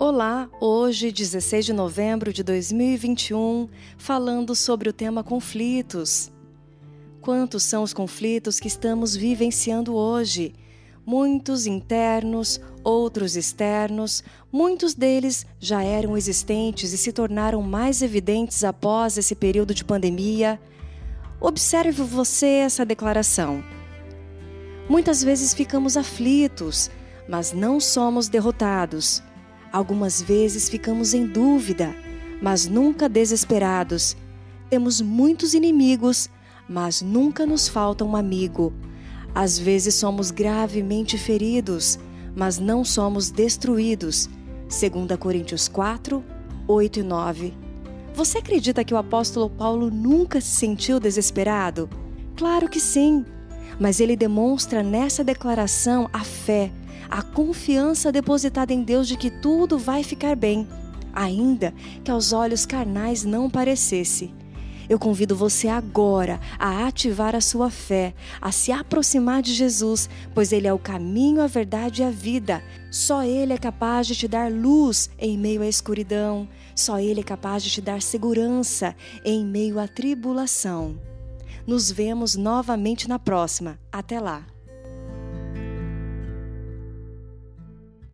Olá, hoje, 16 de novembro de 2021, falando sobre o tema conflitos. Quantos são os conflitos que estamos vivenciando hoje? Muitos internos, outros externos, muitos deles já eram existentes e se tornaram mais evidentes após esse período de pandemia. Observe você essa declaração. Muitas vezes ficamos aflitos, mas não somos derrotados. Algumas vezes ficamos em dúvida, mas nunca desesperados. Temos muitos inimigos, mas nunca nos falta um amigo. Às vezes somos gravemente feridos, mas não somos destruídos. 2 Coríntios 4, 8 e 9. Você acredita que o apóstolo Paulo nunca se sentiu desesperado? Claro que sim, mas ele demonstra nessa declaração a fé a confiança depositada em Deus de que tudo vai ficar bem, ainda que aos olhos carnais não parecesse. Eu convido você agora a ativar a sua fé, a se aproximar de Jesus, pois Ele é o caminho, a verdade e a vida. Só Ele é capaz de te dar luz em meio à escuridão. Só Ele é capaz de te dar segurança em meio à tribulação. Nos vemos novamente na próxima. Até lá!